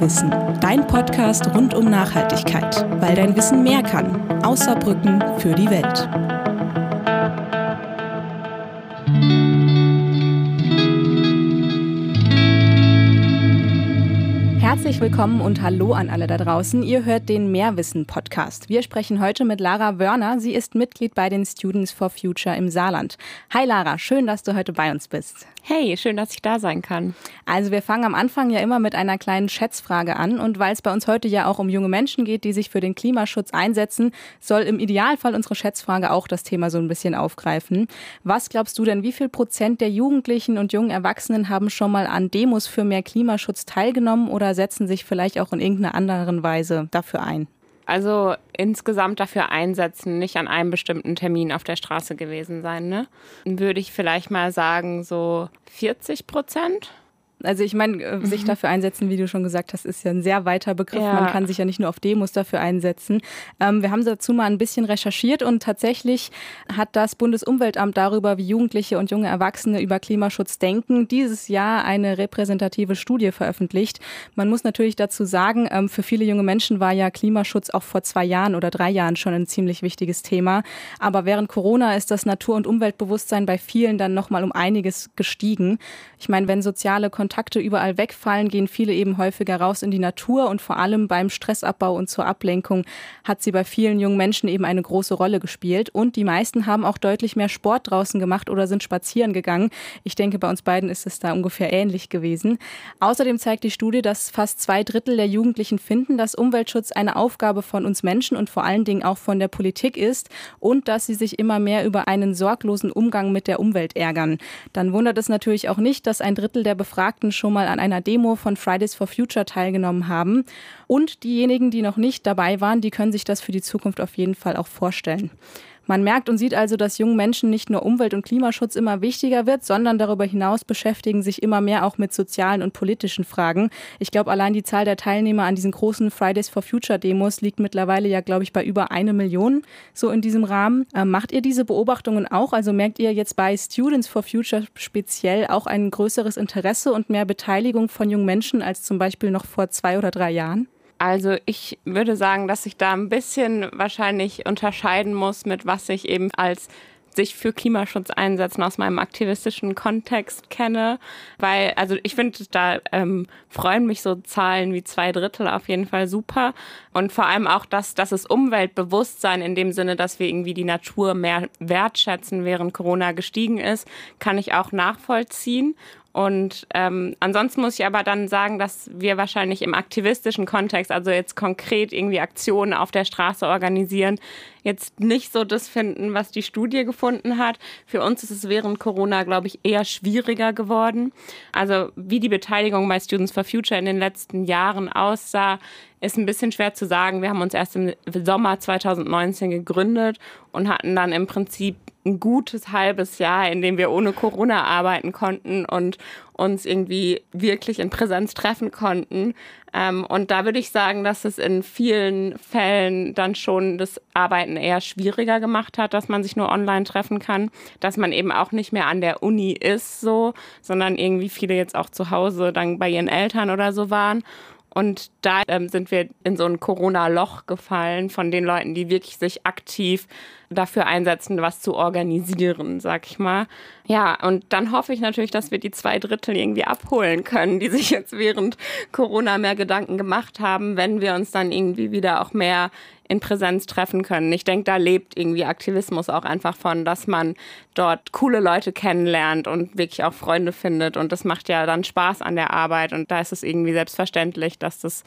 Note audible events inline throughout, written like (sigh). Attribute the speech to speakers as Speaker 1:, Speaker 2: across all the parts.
Speaker 1: Mehrwissen, dein Podcast rund um Nachhaltigkeit, weil dein Wissen mehr kann. Außer Brücken für die Welt. Herzlich willkommen und hallo an alle da draußen. Ihr hört den Mehrwissen-Podcast. Wir sprechen heute mit Lara Wörner. Sie ist Mitglied bei den Students for Future im Saarland. Hi Lara, schön, dass du heute bei uns bist.
Speaker 2: Hey, schön, dass ich da sein kann.
Speaker 1: Also wir fangen am Anfang ja immer mit einer kleinen Schätzfrage an. Und weil es bei uns heute ja auch um junge Menschen geht, die sich für den Klimaschutz einsetzen, soll im Idealfall unsere Schätzfrage auch das Thema so ein bisschen aufgreifen. Was glaubst du denn, wie viel Prozent der Jugendlichen und jungen Erwachsenen haben schon mal an Demos für mehr Klimaschutz teilgenommen oder setzen sich vielleicht auch in irgendeiner anderen Weise dafür ein?
Speaker 2: Also insgesamt dafür einsetzen, nicht an einem bestimmten Termin auf der Straße gewesen sein, ne? Würde ich vielleicht mal sagen, so 40 Prozent.
Speaker 1: Also ich meine, äh, sich mhm. dafür einsetzen, wie du schon gesagt hast, ist ja ein sehr weiter Begriff. Ja. Man kann sich ja nicht nur auf Demos dafür einsetzen. Ähm, wir haben dazu mal ein bisschen recherchiert und tatsächlich hat das Bundesumweltamt darüber, wie Jugendliche und junge Erwachsene über Klimaschutz denken, dieses Jahr eine repräsentative Studie veröffentlicht. Man muss natürlich dazu sagen, ähm, für viele junge Menschen war ja Klimaschutz auch vor zwei Jahren oder drei Jahren schon ein ziemlich wichtiges Thema. Aber während Corona ist das Natur- und Umweltbewusstsein bei vielen dann nochmal um einiges gestiegen. Ich meine, wenn soziale Kontakte Kontakte überall wegfallen, gehen viele eben häufiger raus in die Natur und vor allem beim Stressabbau und zur Ablenkung hat sie bei vielen jungen Menschen eben eine große Rolle gespielt. Und die meisten haben auch deutlich mehr Sport draußen gemacht oder sind spazieren gegangen. Ich denke, bei uns beiden ist es da ungefähr ähnlich gewesen. Außerdem zeigt die Studie, dass fast zwei Drittel der Jugendlichen finden, dass Umweltschutz eine Aufgabe von uns Menschen und vor allen Dingen auch von der Politik ist und dass sie sich immer mehr über einen sorglosen Umgang mit der Umwelt ärgern. Dann wundert es natürlich auch nicht, dass ein Drittel der Befragten Befragten schon mal an einer Demo von Fridays for Future teilgenommen haben. Und diejenigen, die noch nicht dabei waren, die können sich das für die Zukunft auf jeden Fall auch vorstellen. Man merkt und sieht also, dass jungen Menschen nicht nur Umwelt- und Klimaschutz immer wichtiger wird, sondern darüber hinaus beschäftigen sich immer mehr auch mit sozialen und politischen Fragen. Ich glaube, allein die Zahl der Teilnehmer an diesen großen Fridays for Future Demos liegt mittlerweile ja, glaube ich, bei über eine Million, so in diesem Rahmen. Ähm, macht ihr diese Beobachtungen auch? Also merkt ihr jetzt bei Students for Future speziell auch ein größeres Interesse und mehr Beteiligung von jungen Menschen als zum Beispiel noch vor zwei oder drei Jahren?
Speaker 2: Also ich würde sagen, dass ich da ein bisschen wahrscheinlich unterscheiden muss, mit was ich eben als sich für Klimaschutz einsetzen aus meinem aktivistischen Kontext kenne, weil also ich finde da ähm, freuen mich so Zahlen wie zwei Drittel auf jeden Fall super. Und vor allem auch dass dass es Umweltbewusstsein in dem Sinne, dass wir irgendwie die Natur mehr wertschätzen, während Corona gestiegen ist, kann ich auch nachvollziehen und ähm, ansonsten muss ich aber dann sagen, dass wir wahrscheinlich im aktivistischen Kontext, also jetzt konkret irgendwie Aktionen auf der Straße organisieren, jetzt nicht so das finden, was die Studie gefunden hat. Für uns ist es während Corona, glaube ich, eher schwieriger geworden. Also wie die Beteiligung bei Students for Future in den letzten Jahren aussah, ist ein bisschen schwer zu sagen. Wir haben uns erst im Sommer 2019 gegründet und hatten dann im Prinzip ein gutes halbes Jahr, in dem wir ohne Corona arbeiten konnten und uns irgendwie wirklich in Präsenz treffen konnten. Ähm, und da würde ich sagen, dass es in vielen Fällen dann schon das Arbeiten eher schwieriger gemacht hat, dass man sich nur online treffen kann, dass man eben auch nicht mehr an der Uni ist, so, sondern irgendwie viele jetzt auch zu Hause dann bei ihren Eltern oder so waren. Und da ähm, sind wir in so ein Corona-Loch gefallen von den Leuten, die wirklich sich aktiv dafür einsetzen, was zu organisieren, sag ich mal. Ja, und dann hoffe ich natürlich, dass wir die zwei Drittel irgendwie abholen können, die sich jetzt während Corona mehr Gedanken gemacht haben, wenn wir uns dann irgendwie wieder auch mehr in Präsenz treffen können. Ich denke, da lebt irgendwie Aktivismus auch einfach von, dass man dort coole Leute kennenlernt und wirklich auch Freunde findet. Und das macht ja dann Spaß an der Arbeit. Und da ist es irgendwie selbstverständlich, dass das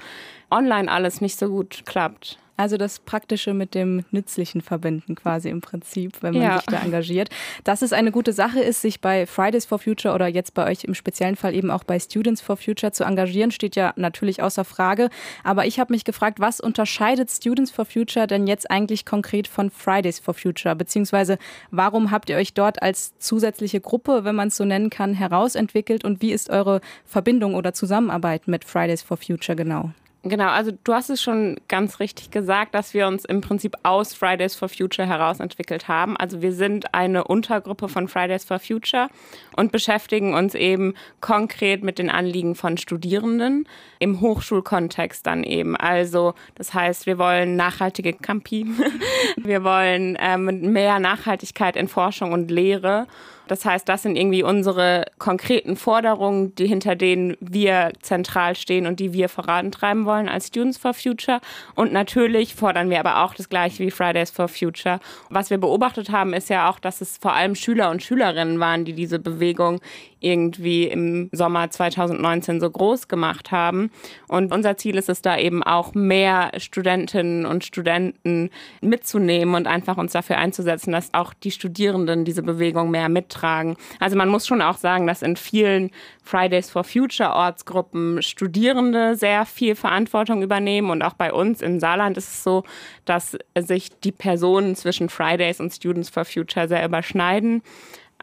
Speaker 2: online alles nicht so gut klappt.
Speaker 1: Also das Praktische mit dem Nützlichen verbinden quasi im Prinzip, wenn man ja. sich da engagiert. Dass es eine gute Sache ist, sich bei Fridays for Future oder jetzt bei euch im speziellen Fall eben auch bei Students for Future zu engagieren, steht ja natürlich außer Frage. Aber ich habe mich gefragt, was unterscheidet Students for Future denn jetzt eigentlich konkret von Fridays for Future? Beziehungsweise warum habt ihr euch dort als zusätzliche Gruppe, wenn man es so nennen kann, herausentwickelt und wie ist eure Verbindung oder Zusammenarbeit mit Fridays for Future genau?
Speaker 2: Genau, also du hast es schon ganz richtig gesagt, dass wir uns im Prinzip aus Fridays for Future heraus entwickelt haben. Also wir sind eine Untergruppe von Fridays for Future und beschäftigen uns eben konkret mit den Anliegen von Studierenden im Hochschulkontext dann eben. Also das heißt, wir wollen nachhaltige Campi, (laughs) wir wollen ähm, mehr Nachhaltigkeit in Forschung und Lehre das heißt, das sind irgendwie unsere konkreten Forderungen, die hinter denen wir zentral stehen und die wir vorantreiben wollen als Students for Future. Und natürlich fordern wir aber auch das gleiche wie Fridays for Future. Was wir beobachtet haben, ist ja auch, dass es vor allem Schüler und Schülerinnen waren, die diese Bewegung irgendwie im Sommer 2019 so groß gemacht haben. Und unser Ziel ist es da eben auch mehr Studentinnen und Studenten mitzunehmen und einfach uns dafür einzusetzen, dass auch die Studierenden diese Bewegung mehr mittragen. Also man muss schon auch sagen, dass in vielen Fridays for Future Ortsgruppen Studierende sehr viel Verantwortung übernehmen und auch bei uns im Saarland ist es so, dass sich die Personen zwischen Fridays und Students for Future sehr überschneiden.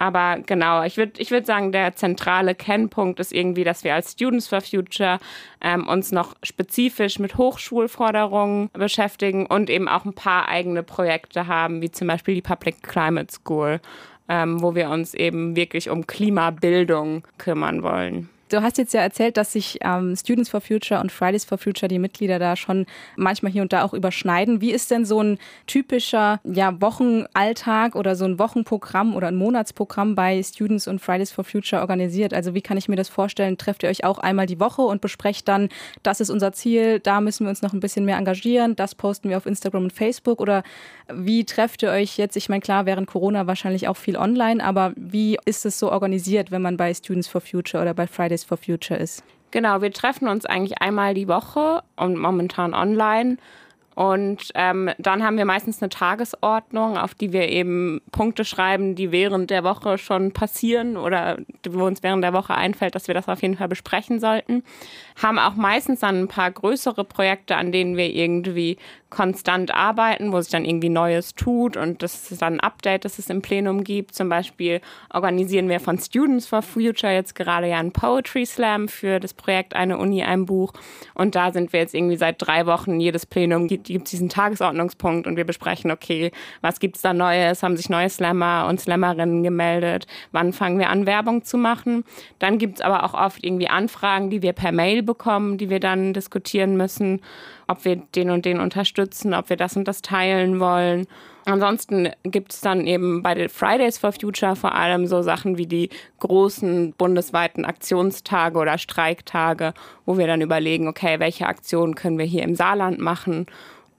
Speaker 2: Aber genau, ich würde ich würd sagen, der zentrale Kennpunkt ist irgendwie, dass wir als Students for Future ähm, uns noch spezifisch mit Hochschulforderungen beschäftigen und eben auch ein paar eigene Projekte haben, wie zum Beispiel die Public Climate School, ähm, wo wir uns eben wirklich um Klimabildung kümmern wollen.
Speaker 1: Du hast jetzt ja erzählt, dass sich ähm, Students for Future und Fridays for Future, die Mitglieder da schon manchmal hier und da auch überschneiden. Wie ist denn so ein typischer ja, Wochenalltag oder so ein Wochenprogramm oder ein Monatsprogramm bei Students und Fridays for Future organisiert? Also wie kann ich mir das vorstellen? Trefft ihr euch auch einmal die Woche und besprecht dann, das ist unser Ziel, da müssen wir uns noch ein bisschen mehr engagieren, das posten wir auf Instagram und Facebook oder wie trefft ihr euch jetzt? Ich meine, klar, während Corona wahrscheinlich auch viel online, aber wie ist es so organisiert, wenn man bei Students for Future oder bei Fridays for Future ist?
Speaker 2: Genau, wir treffen uns eigentlich einmal die Woche und momentan online und ähm, dann haben wir meistens eine Tagesordnung, auf die wir eben Punkte schreiben, die während der Woche schon passieren oder wo uns während der Woche einfällt, dass wir das auf jeden Fall besprechen sollten. Haben auch meistens dann ein paar größere Projekte, an denen wir irgendwie konstant arbeiten, wo sich dann irgendwie Neues tut und das ist dann ein Update, das es im Plenum gibt. Zum Beispiel organisieren wir von Students for Future jetzt gerade ja einen Poetry Slam für das Projekt Eine Uni, ein Buch. Und da sind wir jetzt irgendwie seit drei Wochen, jedes Plenum gibt gibt es diesen Tagesordnungspunkt und wir besprechen, okay, was gibt es da Neues? Haben sich neue Slammer und Slammerinnen gemeldet? Wann fangen wir an, Werbung zu machen? Dann gibt es aber auch oft irgendwie Anfragen, die wir per Mail bekommen, die wir dann diskutieren müssen, ob wir den und den unterstützen, ob wir das und das teilen wollen. Ansonsten gibt es dann eben bei den Fridays for Future vor allem so Sachen wie die großen bundesweiten Aktionstage oder Streiktage, wo wir dann überlegen, okay, welche Aktionen können wir hier im Saarland machen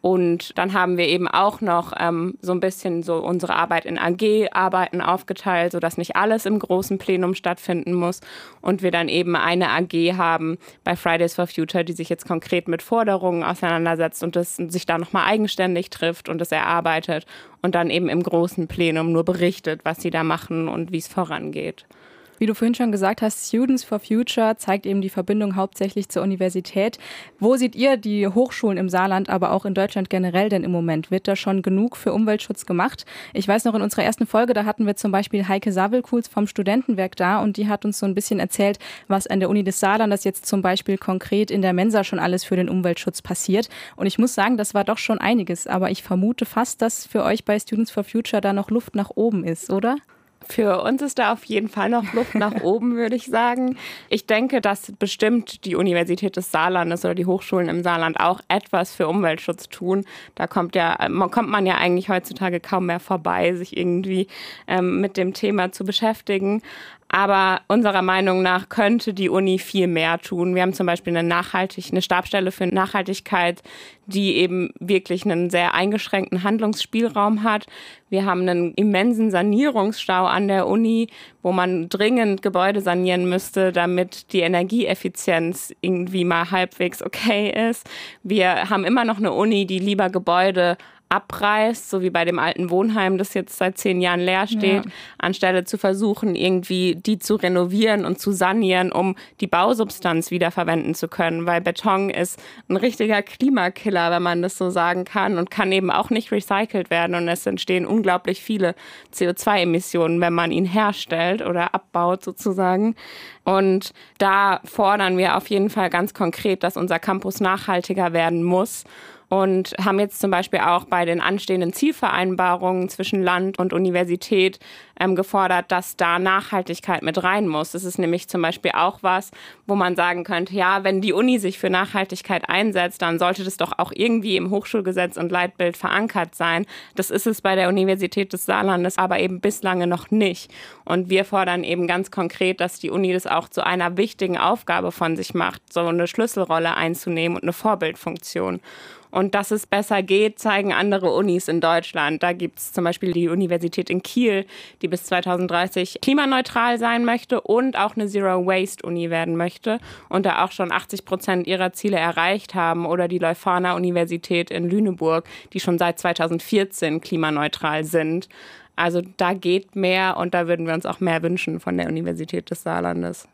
Speaker 2: und dann haben wir eben auch noch ähm, so ein bisschen so unsere Arbeit in AG-Arbeiten aufgeteilt, sodass nicht alles im großen Plenum stattfinden muss. Und wir dann eben eine AG haben bei Fridays for Future, die sich jetzt konkret mit Forderungen auseinandersetzt und das sich da nochmal eigenständig trifft und das erarbeitet und dann eben im großen Plenum nur berichtet, was sie da machen und wie es vorangeht.
Speaker 1: Wie du vorhin schon gesagt hast, Students for Future zeigt eben die Verbindung hauptsächlich zur Universität. Wo seht ihr die Hochschulen im Saarland, aber auch in Deutschland generell denn im Moment? Wird da schon genug für Umweltschutz gemacht? Ich weiß noch, in unserer ersten Folge, da hatten wir zum Beispiel Heike Savelkuls vom Studentenwerk da und die hat uns so ein bisschen erzählt, was an der Uni des Saarlandes jetzt zum Beispiel konkret in der Mensa schon alles für den Umweltschutz passiert. Und ich muss sagen, das war doch schon einiges. Aber ich vermute fast, dass für euch bei Students for Future da noch Luft nach oben ist, oder?
Speaker 2: Für uns ist da auf jeden Fall noch Luft nach (laughs) oben, würde ich sagen. Ich denke, dass bestimmt die Universität des Saarlandes oder die Hochschulen im Saarland auch etwas für Umweltschutz tun. Da kommt ja, kommt man ja eigentlich heutzutage kaum mehr vorbei, sich irgendwie ähm, mit dem Thema zu beschäftigen. Aber unserer Meinung nach könnte die Uni viel mehr tun. Wir haben zum Beispiel eine, Nachhaltig eine Stabstelle für Nachhaltigkeit, die eben wirklich einen sehr eingeschränkten Handlungsspielraum hat. Wir haben einen immensen Sanierungsstau an der Uni, wo man dringend Gebäude sanieren müsste, damit die Energieeffizienz irgendwie mal halbwegs okay ist. Wir haben immer noch eine Uni, die lieber Gebäude abreißt, so wie bei dem alten Wohnheim, das jetzt seit zehn Jahren leer steht, ja. anstelle zu versuchen, irgendwie die zu renovieren und zu sanieren, um die Bausubstanz wiederverwenden zu können. Weil Beton ist ein richtiger Klimakiller, wenn man das so sagen kann, und kann eben auch nicht recycelt werden. Und es entstehen unglaublich viele CO2-Emissionen, wenn man ihn herstellt oder abbaut sozusagen. Und da fordern wir auf jeden Fall ganz konkret, dass unser Campus nachhaltiger werden muss und haben jetzt zum Beispiel auch bei den anstehenden Zielvereinbarungen zwischen Land und Universität ähm, gefordert, dass da Nachhaltigkeit mit rein muss. Das ist nämlich zum Beispiel auch was, wo man sagen könnte, ja, wenn die Uni sich für Nachhaltigkeit einsetzt, dann sollte das doch auch irgendwie im Hochschulgesetz und Leitbild verankert sein. Das ist es bei der Universität des Saarlandes aber eben bislang noch nicht. Und wir fordern eben ganz konkret, dass die Uni das auch zu einer wichtigen Aufgabe von sich macht, so eine Schlüsselrolle einzunehmen und eine Vorbildfunktion. Und dass es besser geht, zeigen andere Unis in Deutschland. Da gibt es zum Beispiel die Universität in Kiel, die bis 2030 klimaneutral sein möchte und auch eine Zero-Waste-Uni werden möchte und da auch schon 80 Prozent ihrer Ziele erreicht haben. Oder die Leuphana Universität in Lüneburg, die schon seit 2014 klimaneutral sind. Also da geht mehr und da würden wir uns auch mehr wünschen von der Universität des Saarlandes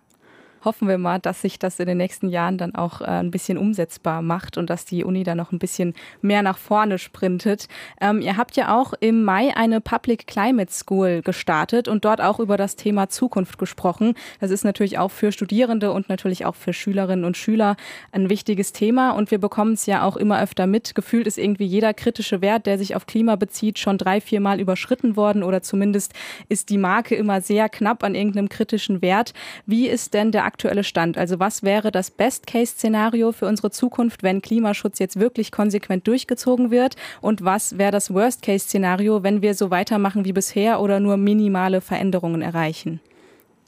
Speaker 1: hoffen wir mal, dass sich das in den nächsten Jahren dann auch äh, ein bisschen umsetzbar macht und dass die Uni dann noch ein bisschen mehr nach vorne sprintet. Ähm, ihr habt ja auch im Mai eine Public Climate School gestartet und dort auch über das Thema Zukunft gesprochen. Das ist natürlich auch für Studierende und natürlich auch für Schülerinnen und Schüler ein wichtiges Thema und wir bekommen es ja auch immer öfter mit. Gefühlt ist irgendwie jeder kritische Wert, der sich auf Klima bezieht, schon drei, vier Mal überschritten worden oder zumindest ist die Marke immer sehr knapp an irgendeinem kritischen Wert. Wie ist denn der aktuelle Stand? Also was wäre das Best-Case-Szenario für unsere Zukunft, wenn Klimaschutz jetzt wirklich konsequent durchgezogen wird? Und was wäre das Worst-Case-Szenario, wenn wir so weitermachen wie bisher oder nur minimale Veränderungen erreichen?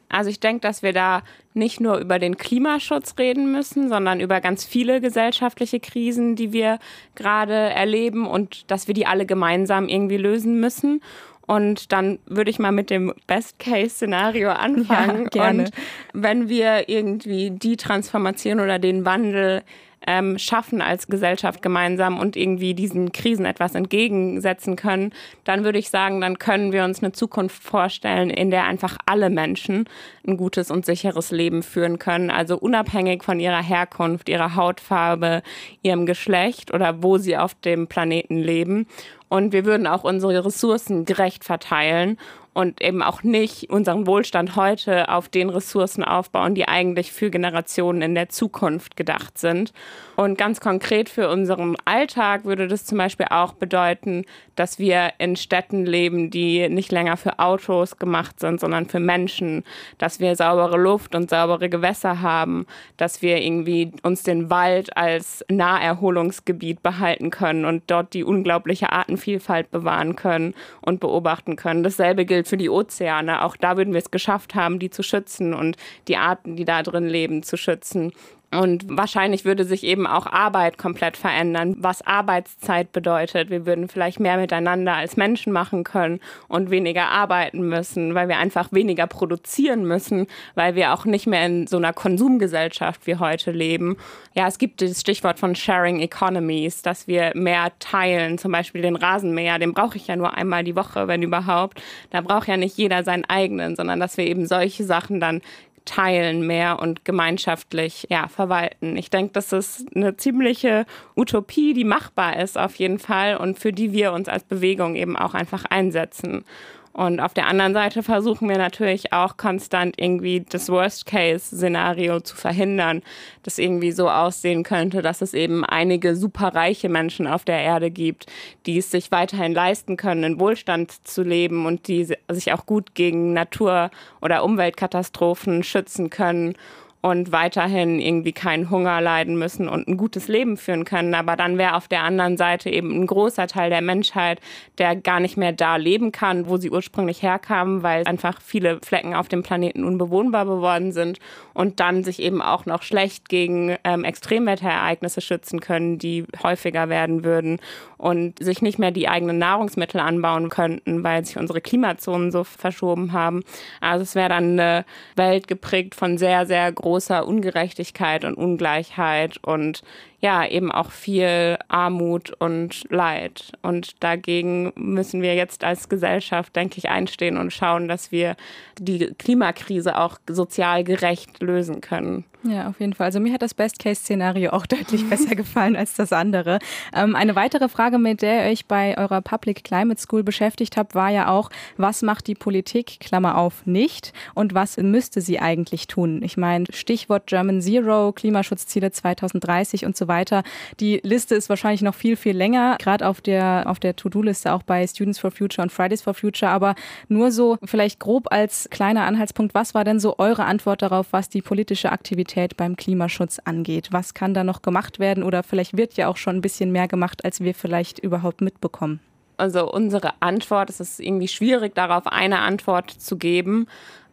Speaker 2: Also ich denke, dass wir da nicht nur über den Klimaschutz reden müssen, sondern über ganz viele gesellschaftliche Krisen, die wir gerade erleben und dass wir die alle gemeinsam irgendwie lösen müssen. Und dann würde ich mal mit dem Best-Case-Szenario anfangen. Ja, gerne. Und wenn wir irgendwie die Transformation oder den Wandel ähm, schaffen als Gesellschaft gemeinsam und irgendwie diesen Krisen etwas entgegensetzen können, dann würde ich sagen, dann können wir uns eine Zukunft vorstellen, in der einfach alle Menschen ein gutes und sicheres Leben führen können. Also unabhängig von ihrer Herkunft, ihrer Hautfarbe, ihrem Geschlecht oder wo sie auf dem Planeten leben. Und wir würden auch unsere Ressourcen gerecht verteilen und eben auch nicht unseren Wohlstand heute auf den Ressourcen aufbauen, die eigentlich für Generationen in der Zukunft gedacht sind. Und ganz konkret für unseren Alltag würde das zum Beispiel auch bedeuten, dass wir in Städten leben, die nicht länger für Autos gemacht sind, sondern für Menschen, dass wir saubere Luft und saubere Gewässer haben, dass wir irgendwie uns den Wald als Naherholungsgebiet behalten können und dort die unglaubliche Artenvielfalt bewahren können und beobachten können. Dasselbe gilt für die Ozeane. Auch da würden wir es geschafft haben, die zu schützen und die Arten, die da drin leben, zu schützen. Und wahrscheinlich würde sich eben auch Arbeit komplett verändern, was Arbeitszeit bedeutet. Wir würden vielleicht mehr miteinander als Menschen machen können und weniger arbeiten müssen, weil wir einfach weniger produzieren müssen, weil wir auch nicht mehr in so einer Konsumgesellschaft wie heute leben. Ja, es gibt das Stichwort von Sharing Economies, dass wir mehr teilen, zum Beispiel den Rasenmäher, den brauche ich ja nur einmal die Woche, wenn überhaupt. Da braucht ja nicht jeder seinen eigenen, sondern dass wir eben solche Sachen dann teilen mehr und gemeinschaftlich ja, verwalten. Ich denke, das ist eine ziemliche Utopie, die machbar ist auf jeden Fall und für die wir uns als Bewegung eben auch einfach einsetzen. Und auf der anderen Seite versuchen wir natürlich auch konstant irgendwie das Worst-Case-Szenario zu verhindern, das irgendwie so aussehen könnte, dass es eben einige superreiche Menschen auf der Erde gibt, die es sich weiterhin leisten können, in Wohlstand zu leben und die sich auch gut gegen Natur- oder Umweltkatastrophen schützen können und weiterhin irgendwie keinen Hunger leiden müssen und ein gutes Leben führen können. Aber dann wäre auf der anderen Seite eben ein großer Teil der Menschheit, der gar nicht mehr da leben kann, wo sie ursprünglich herkamen, weil einfach viele Flecken auf dem Planeten unbewohnbar geworden sind und dann sich eben auch noch schlecht gegen ähm, Extremwetterereignisse schützen können, die häufiger werden würden und sich nicht mehr die eigenen Nahrungsmittel anbauen könnten, weil sich unsere Klimazonen so verschoben haben. Also es wäre dann eine Welt geprägt von sehr, sehr großer Ungerechtigkeit und Ungleichheit und ja eben auch viel Armut und Leid. Und dagegen müssen wir jetzt als Gesellschaft, denke ich, einstehen und schauen, dass wir die Klimakrise auch sozial gerecht lösen können.
Speaker 1: Ja, auf jeden Fall. Also mir hat das Best-Case-Szenario auch deutlich (laughs) besser gefallen als das andere. Ähm, eine weitere Frage, mit der ihr euch bei eurer Public Climate School beschäftigt habt, war ja auch, was macht die Politik, Klammer auf, nicht und was müsste sie eigentlich tun? Ich meine, Stichwort German Zero, Klimaschutzziele 2030 und so weiter. Die Liste ist wahrscheinlich noch viel, viel länger, gerade auf der, auf der To-Do-Liste auch bei Students for Future und Fridays for Future. Aber nur so vielleicht grob als kleiner Anhaltspunkt, was war denn so eure Antwort darauf, was die politische Aktivität beim Klimaschutz angeht. Was kann da noch gemacht werden oder vielleicht wird ja auch schon ein bisschen mehr gemacht, als wir vielleicht überhaupt mitbekommen?
Speaker 2: Also unsere Antwort, es ist irgendwie schwierig, darauf eine Antwort zu geben.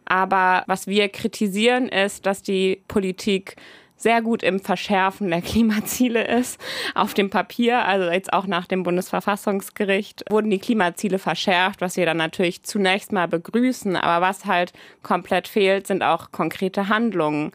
Speaker 2: Aber was wir kritisieren, ist, dass die Politik sehr gut im Verschärfen der Klimaziele ist. Auf dem Papier, also jetzt auch nach dem Bundesverfassungsgericht, wurden die Klimaziele verschärft, was wir dann natürlich zunächst mal begrüßen. Aber was halt komplett fehlt, sind auch konkrete Handlungen.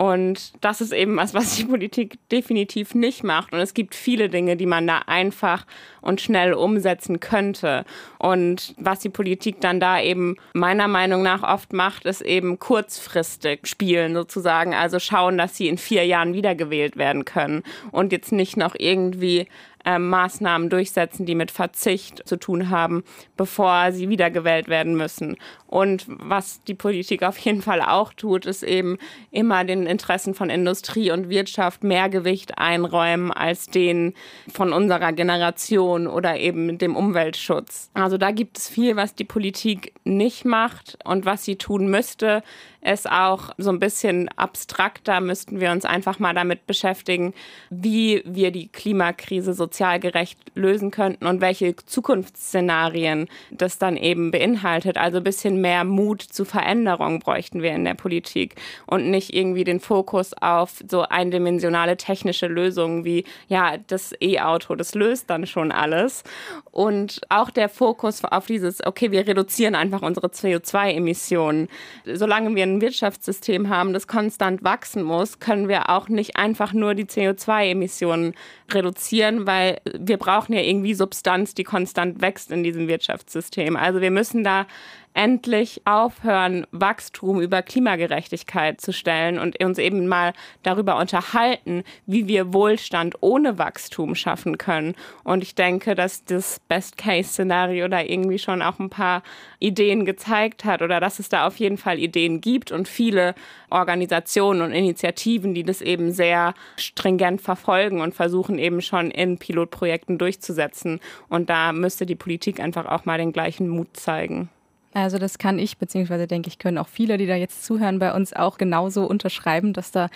Speaker 2: Und das ist eben was, was die Politik definitiv nicht macht. Und es gibt viele Dinge, die man da einfach und schnell umsetzen könnte. Und was die Politik dann da eben meiner Meinung nach oft macht, ist eben kurzfristig spielen sozusagen. Also schauen, dass sie in vier Jahren wiedergewählt werden können und jetzt nicht noch irgendwie äh, Maßnahmen durchsetzen, die mit Verzicht zu tun haben, bevor sie wiedergewählt werden müssen. Und was die Politik auf jeden Fall auch tut, ist eben immer den Interessen von Industrie und Wirtschaft mehr Gewicht einräumen als den von unserer Generation oder eben dem Umweltschutz. Also da gibt es viel, was die Politik nicht macht und was sie tun müsste, ist auch so ein bisschen abstrakter, müssten wir uns einfach mal damit beschäftigen, wie wir die Klimakrise sozial gerecht lösen könnten und welche Zukunftsszenarien das dann eben beinhaltet. Also ein bisschen mehr Mut zu Veränderung bräuchten wir in der Politik und nicht irgendwie den Fokus auf so eindimensionale technische Lösungen wie, ja, das E-Auto, das löst dann schon alles. Und auch der Fokus auf dieses, okay, wir reduzieren einfach unsere CO2-Emissionen. Solange wir ein Wirtschaftssystem haben, das konstant wachsen muss, können wir auch nicht einfach nur die CO2-Emissionen reduzieren, weil wir brauchen ja irgendwie Substanz, die konstant wächst in diesem Wirtschaftssystem. Also wir müssen da endlich aufhören, Wachstum über Klimagerechtigkeit zu stellen und uns eben mal darüber unterhalten, wie wir Wohlstand ohne Wachstum schaffen können. Und ich denke, dass das Best-Case-Szenario da irgendwie schon auch ein paar Ideen gezeigt hat oder dass es da auf jeden Fall Ideen gibt und viele Organisationen und Initiativen, die das eben sehr stringent verfolgen und versuchen eben schon in Pilotprojekten durchzusetzen. Und da müsste die Politik einfach auch mal den gleichen Mut zeigen.
Speaker 1: Also das kann ich, beziehungsweise denke ich, können auch viele, die da jetzt zuhören, bei uns auch genauso unterschreiben, dass da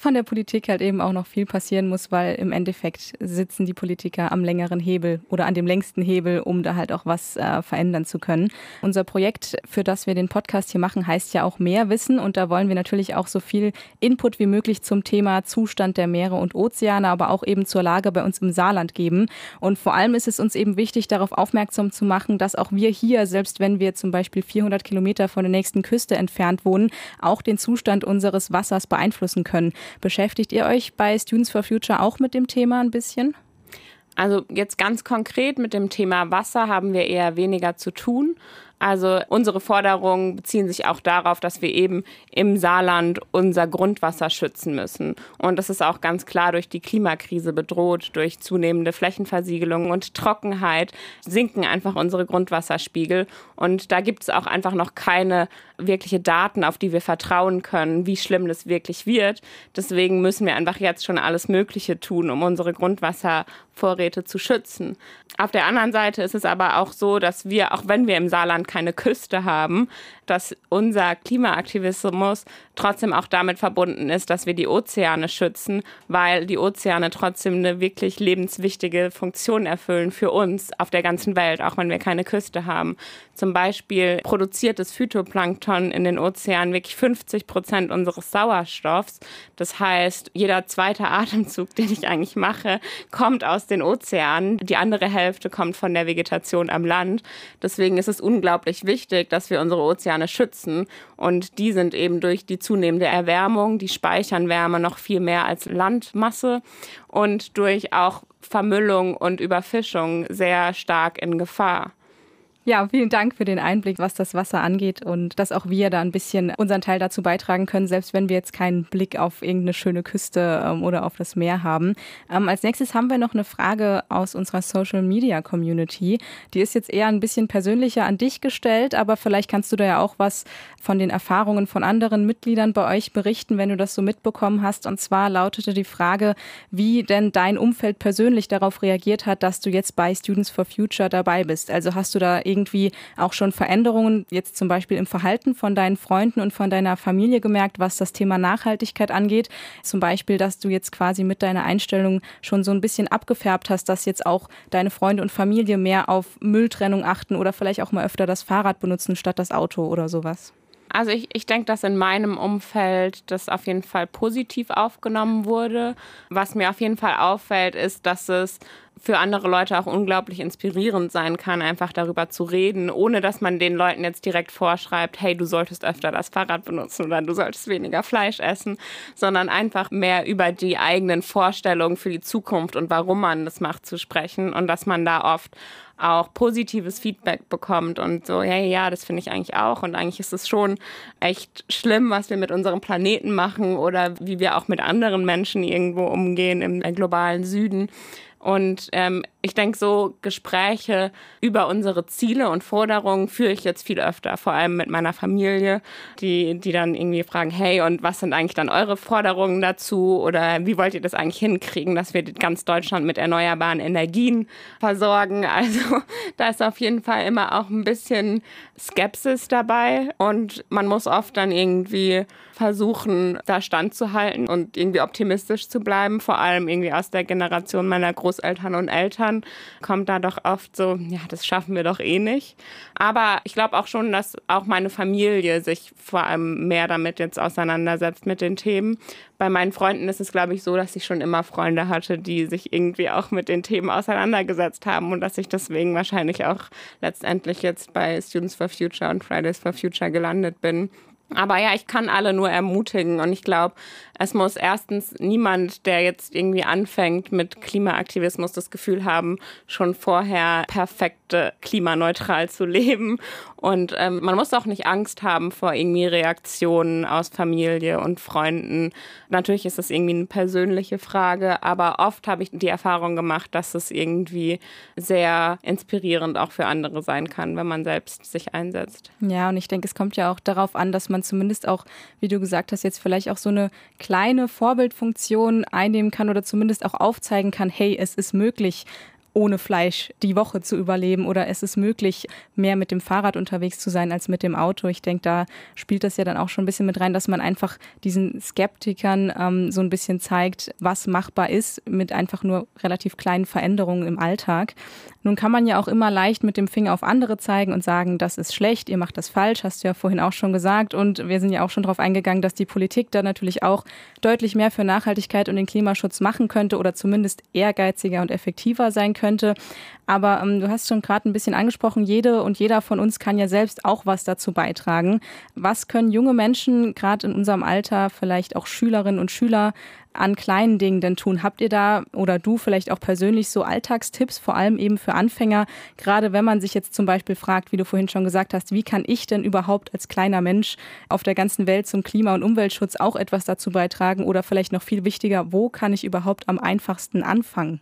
Speaker 1: von der Politik halt eben auch noch viel passieren muss, weil im Endeffekt sitzen die Politiker am längeren Hebel oder an dem längsten Hebel, um da halt auch was äh, verändern zu können. Unser Projekt, für das wir den Podcast hier machen, heißt ja auch mehr Wissen und da wollen wir natürlich auch so viel Input wie möglich zum Thema Zustand der Meere und Ozeane, aber auch eben zur Lage bei uns im Saarland geben. Und vor allem ist es uns eben wichtig, darauf aufmerksam zu machen, dass auch wir hier, selbst wenn wir zum Beispiel 400 Kilometer von der nächsten Küste entfernt wohnen, auch den Zustand unseres Wassers beeinflussen können. Beschäftigt ihr euch bei Students for Future auch mit dem Thema ein bisschen?
Speaker 2: Also jetzt ganz konkret mit dem Thema Wasser haben wir eher weniger zu tun. Also unsere Forderungen beziehen sich auch darauf, dass wir eben im Saarland unser Grundwasser schützen müssen. Und das ist auch ganz klar durch die Klimakrise bedroht, durch zunehmende Flächenversiegelung und Trockenheit sinken einfach unsere Grundwasserspiegel. Und da gibt es auch einfach noch keine wirkliche Daten, auf die wir vertrauen können, wie schlimm das wirklich wird. Deswegen müssen wir einfach jetzt schon alles Mögliche tun, um unsere Grundwasservorräte zu schützen. Auf der anderen Seite ist es aber auch so, dass wir, auch wenn wir im Saarland keine Küste haben, dass unser Klimaaktivismus trotzdem auch damit verbunden ist, dass wir die Ozeane schützen, weil die Ozeane trotzdem eine wirklich lebenswichtige Funktion erfüllen für uns auf der ganzen Welt, auch wenn wir keine Küste haben. Zum Beispiel produziert das Phytoplankton in den Ozeanen wirklich 50 Prozent unseres Sauerstoffs. Das heißt, jeder zweite Atemzug, (laughs) den ich eigentlich mache, kommt aus den Ozeanen. Die andere Hälfte kommt von der Vegetation am Land. Deswegen ist es unglaublich wichtig, dass wir unsere Ozeane schützen. Und die sind eben durch die zunehmende Erwärmung, die speichern Wärme noch viel mehr als Landmasse und durch auch Vermüllung und Überfischung sehr stark in Gefahr.
Speaker 1: Ja, vielen Dank für den Einblick, was das Wasser angeht und dass auch wir da ein bisschen unseren Teil dazu beitragen können, selbst wenn wir jetzt keinen Blick auf irgendeine schöne Küste ähm, oder auf das Meer haben. Ähm, als nächstes haben wir noch eine Frage aus unserer Social Media Community. Die ist jetzt eher ein bisschen persönlicher an dich gestellt, aber vielleicht kannst du da ja auch was von den Erfahrungen von anderen Mitgliedern bei euch berichten, wenn du das so mitbekommen hast. Und zwar lautete die Frage, wie denn dein Umfeld persönlich darauf reagiert hat, dass du jetzt bei Students for Future dabei bist. Also hast du da irgendwie auch schon Veränderungen jetzt zum Beispiel im Verhalten von deinen Freunden und von deiner Familie gemerkt, was das Thema Nachhaltigkeit angeht? Zum Beispiel, dass du jetzt quasi mit deiner Einstellung schon so ein bisschen abgefärbt hast, dass jetzt auch deine Freunde und Familie mehr auf Mülltrennung achten oder vielleicht auch mal öfter das Fahrrad benutzen statt das Auto oder sowas?
Speaker 2: Also ich, ich denke, dass in meinem Umfeld das auf jeden Fall positiv aufgenommen wurde. Was mir auf jeden Fall auffällt, ist, dass es für andere Leute auch unglaublich inspirierend sein kann, einfach darüber zu reden, ohne dass man den Leuten jetzt direkt vorschreibt, hey, du solltest öfter das Fahrrad benutzen oder du solltest weniger Fleisch essen, sondern einfach mehr über die eigenen Vorstellungen für die Zukunft und warum man das macht zu sprechen und dass man da oft auch positives Feedback bekommt und so, ja, ja, das finde ich eigentlich auch. Und eigentlich ist es schon echt schlimm, was wir mit unserem Planeten machen oder wie wir auch mit anderen Menschen irgendwo umgehen im globalen Süden. Und ähm, ich denke, so Gespräche über unsere Ziele und Forderungen führe ich jetzt viel öfter, vor allem mit meiner Familie, die, die dann irgendwie fragen, hey, und was sind eigentlich dann eure Forderungen dazu? Oder wie wollt ihr das eigentlich hinkriegen, dass wir ganz Deutschland mit erneuerbaren Energien versorgen? (laughs) Also da ist auf jeden Fall immer auch ein bisschen Skepsis dabei und man muss oft dann irgendwie versuchen, da standzuhalten und irgendwie optimistisch zu bleiben, vor allem irgendwie aus der Generation meiner Großeltern und Eltern kommt da doch oft so, ja, das schaffen wir doch eh nicht. Aber ich glaube auch schon, dass auch meine Familie sich vor allem mehr damit jetzt auseinandersetzt mit den Themen. Bei meinen Freunden ist es, glaube ich, so, dass ich schon immer Freunde hatte, die sich irgendwie auch mit den Themen auseinandergesetzt haben und dass ich deswegen wahrscheinlich auch letztendlich jetzt bei Students for Future und Fridays for Future gelandet bin aber ja, ich kann alle nur ermutigen und ich glaube, es muss erstens niemand, der jetzt irgendwie anfängt mit Klimaaktivismus, das Gefühl haben, schon vorher perfekt klimaneutral zu leben. Und ähm, man muss auch nicht Angst haben vor irgendwie Reaktionen aus Familie und Freunden. Natürlich ist das irgendwie eine persönliche Frage, aber oft habe ich die Erfahrung gemacht, dass es irgendwie sehr inspirierend auch für andere sein kann, wenn man selbst sich einsetzt.
Speaker 1: Ja, und ich denke, es kommt ja auch darauf an, dass man zumindest auch, wie du gesagt hast, jetzt vielleicht auch so eine kleine Vorbildfunktion einnehmen kann oder zumindest auch aufzeigen kann, hey, es ist möglich, ohne Fleisch die Woche zu überleben oder es ist möglich, mehr mit dem Fahrrad unterwegs zu sein als mit dem Auto. Ich denke, da spielt das ja dann auch schon ein bisschen mit rein, dass man einfach diesen Skeptikern ähm, so ein bisschen zeigt, was machbar ist mit einfach nur relativ kleinen Veränderungen im Alltag. Nun kann man ja auch immer leicht mit dem Finger auf andere zeigen und sagen, das ist schlecht, ihr macht das falsch, hast du ja vorhin auch schon gesagt. Und wir sind ja auch schon darauf eingegangen, dass die Politik da natürlich auch deutlich mehr für Nachhaltigkeit und den Klimaschutz machen könnte oder zumindest ehrgeiziger und effektiver sein könnte. Aber ähm, du hast schon gerade ein bisschen angesprochen, jede und jeder von uns kann ja selbst auch was dazu beitragen. Was können junge Menschen gerade in unserem Alter, vielleicht auch Schülerinnen und Schüler, an kleinen Dingen denn tun? Habt ihr da oder du vielleicht auch persönlich so Alltagstipps, vor allem eben für Anfänger, gerade wenn man sich jetzt zum Beispiel fragt, wie du vorhin schon gesagt hast, wie kann ich denn überhaupt als kleiner Mensch auf der ganzen Welt zum Klima- und Umweltschutz auch etwas dazu beitragen oder vielleicht noch viel wichtiger, wo kann ich überhaupt am einfachsten anfangen?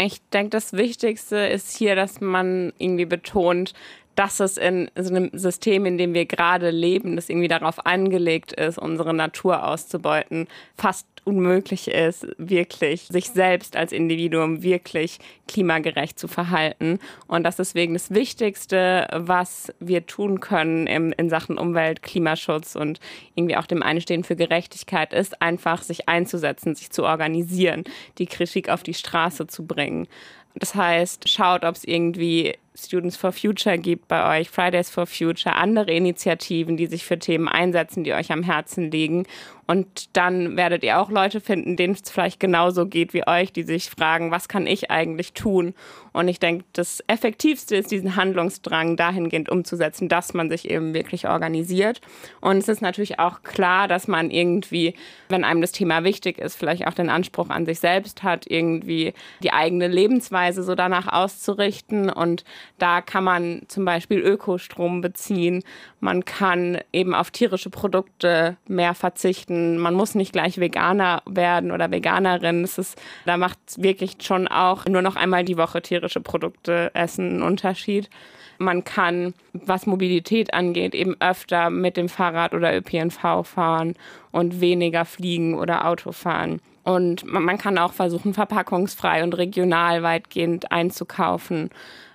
Speaker 2: Ich denke, das Wichtigste ist hier, dass man irgendwie betont, dass es in so einem System, in dem wir gerade leben, das irgendwie darauf angelegt ist, unsere Natur auszubeuten, fast unmöglich ist, wirklich sich selbst als Individuum wirklich klimagerecht zu verhalten. Und das ist deswegen das Wichtigste, was wir tun können im, in Sachen Umwelt, Klimaschutz und irgendwie auch dem Einstehen für Gerechtigkeit ist, einfach sich einzusetzen, sich zu organisieren, die Kritik auf die Straße zu bringen. Das heißt, schaut, ob es irgendwie Students for Future gibt bei euch, Fridays for Future, andere Initiativen, die sich für Themen einsetzen, die euch am Herzen liegen. Und dann werdet ihr auch Leute finden, denen es vielleicht genauso geht wie euch, die sich fragen, was kann ich eigentlich tun? Und ich denke, das Effektivste ist, diesen Handlungsdrang dahingehend umzusetzen, dass man sich eben wirklich organisiert. Und es ist natürlich auch klar, dass man irgendwie, wenn einem das Thema wichtig ist, vielleicht auch den Anspruch an sich selbst hat, irgendwie die eigene Lebensweise so danach auszurichten. Und da kann man zum Beispiel Ökostrom beziehen. Man kann eben auf tierische Produkte mehr verzichten. Man muss nicht gleich Veganer werden oder Veganerin. Es ist, da macht wirklich schon auch nur noch einmal die Woche tierische Produkte essen einen Unterschied. Man kann, was Mobilität angeht, eben öfter mit dem Fahrrad oder ÖPNV fahren und weniger fliegen oder Auto fahren. Und man kann auch versuchen, verpackungsfrei und regional weitgehend einzukaufen.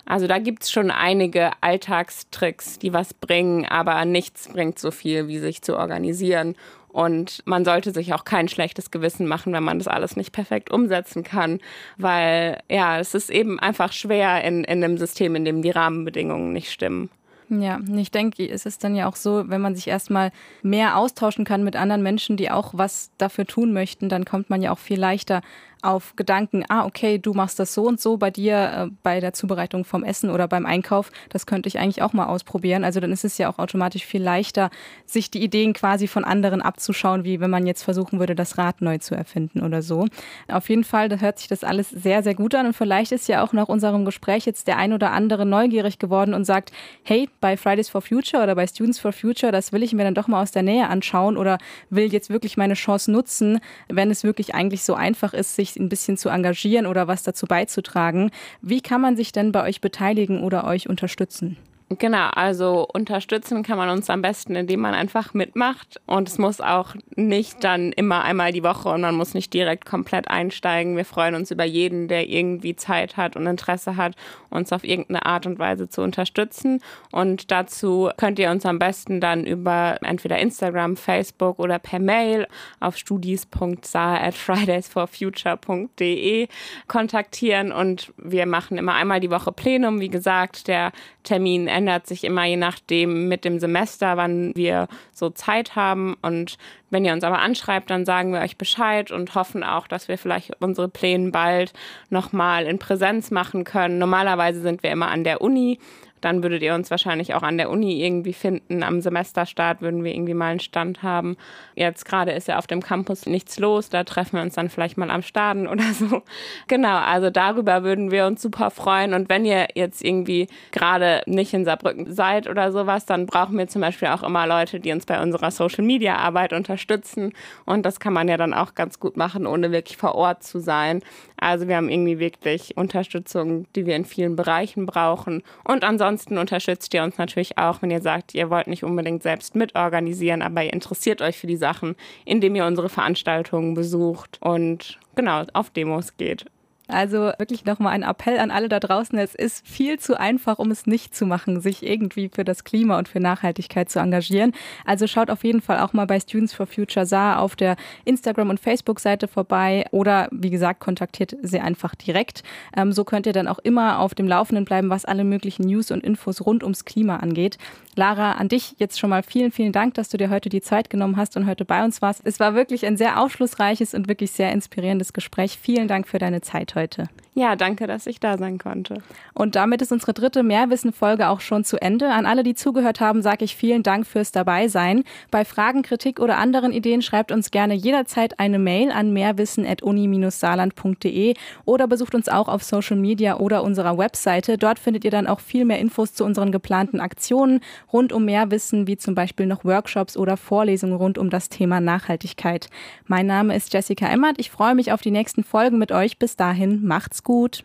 Speaker 2: Also da gibt es schon einige Alltagstricks, die was bringen, aber nichts bringt so viel, wie sich zu organisieren. Und man sollte sich auch kein schlechtes Gewissen machen, wenn man das alles nicht perfekt umsetzen kann, weil ja, es ist eben einfach schwer in, in einem System, in dem die Rahmenbedingungen nicht stimmen.
Speaker 1: Ja, ich denke, es ist dann ja auch so, wenn man sich erstmal mehr austauschen kann mit anderen Menschen, die auch was dafür tun möchten, dann kommt man ja auch viel leichter auf Gedanken, ah, okay, du machst das so und so bei dir äh, bei der Zubereitung vom Essen oder beim Einkauf, das könnte ich eigentlich auch mal ausprobieren. Also dann ist es ja auch automatisch viel leichter, sich die Ideen quasi von anderen abzuschauen, wie wenn man jetzt versuchen würde, das Rad neu zu erfinden oder so. Auf jeden Fall da hört sich das alles sehr, sehr gut an und vielleicht ist ja auch nach unserem Gespräch jetzt der ein oder andere neugierig geworden und sagt, hey, bei Fridays for Future oder bei Students for Future, das will ich mir dann doch mal aus der Nähe anschauen oder will jetzt wirklich meine Chance nutzen, wenn es wirklich eigentlich so einfach ist, sich ein bisschen zu engagieren oder was dazu beizutragen. Wie kann man sich denn bei euch beteiligen oder euch unterstützen?
Speaker 2: Genau, also unterstützen kann man uns am besten, indem man einfach mitmacht. Und es muss auch nicht dann immer einmal die Woche und man muss nicht direkt komplett einsteigen. Wir freuen uns über jeden, der irgendwie Zeit hat und Interesse hat, uns auf irgendeine Art und Weise zu unterstützen. Und dazu könnt ihr uns am besten dann über entweder Instagram, Facebook oder per Mail auf studis.saar@fridaysforfuture.de kontaktieren. Und wir machen immer einmal die Woche Plenum. Wie gesagt, der Termin ändert sich immer je nachdem mit dem Semester, wann wir so Zeit haben. Und wenn ihr uns aber anschreibt, dann sagen wir euch Bescheid und hoffen auch, dass wir vielleicht unsere Pläne bald nochmal in Präsenz machen können. Normalerweise sind wir immer an der Uni dann würdet ihr uns wahrscheinlich auch an der Uni irgendwie finden. Am Semesterstart würden wir irgendwie mal einen Stand haben. Jetzt gerade ist ja auf dem Campus nichts los, da treffen wir uns dann vielleicht mal am Staden (laughs) oder so. Genau, also darüber würden wir uns super freuen. Und wenn ihr jetzt irgendwie gerade nicht in Saarbrücken seid oder sowas, dann brauchen wir zum Beispiel auch immer Leute, die uns bei unserer Social Media Arbeit unterstützen. Und das kann man ja dann auch ganz gut machen, ohne wirklich vor Ort zu sein. Also wir haben irgendwie wirklich Unterstützung, die wir in vielen Bereichen brauchen. Und ansonsten unterstützt ihr uns natürlich auch, wenn ihr sagt, ihr wollt nicht unbedingt selbst mitorganisieren, aber ihr interessiert euch für die Sachen, indem ihr unsere Veranstaltungen besucht und genau auf Demos geht.
Speaker 1: Also wirklich nochmal ein Appell an alle da draußen. Es ist viel zu einfach, um es nicht zu machen, sich irgendwie für das Klima und für Nachhaltigkeit zu engagieren. Also schaut auf jeden Fall auch mal bei Students for Future Saar auf der Instagram- und Facebook-Seite vorbei oder wie gesagt, kontaktiert sie einfach direkt. Ähm, so könnt ihr dann auch immer auf dem Laufenden bleiben, was alle möglichen News und Infos rund ums Klima angeht. Lara, an dich jetzt schon mal vielen, vielen Dank, dass du dir heute die Zeit genommen hast und heute bei uns warst. Es war wirklich ein sehr aufschlussreiches und wirklich sehr inspirierendes Gespräch. Vielen Dank für deine Zeit heute.
Speaker 2: Ja, danke, dass ich da sein konnte.
Speaker 1: Und damit ist unsere dritte Mehrwissen-Folge auch schon zu Ende. An alle, die zugehört haben, sage ich vielen Dank fürs Dabeisein. Bei Fragen, Kritik oder anderen Ideen schreibt uns gerne jederzeit eine Mail an mehrwissen.uni-saarland.de oder besucht uns auch auf Social Media oder unserer Webseite. Dort findet ihr dann auch viel mehr Infos zu unseren geplanten Aktionen rund um Mehrwissen, wie zum Beispiel noch Workshops oder Vorlesungen rund um das Thema Nachhaltigkeit. Mein Name ist Jessica Emmert. Ich freue mich auf die nächsten Folgen mit euch. Bis dahin, macht's gut.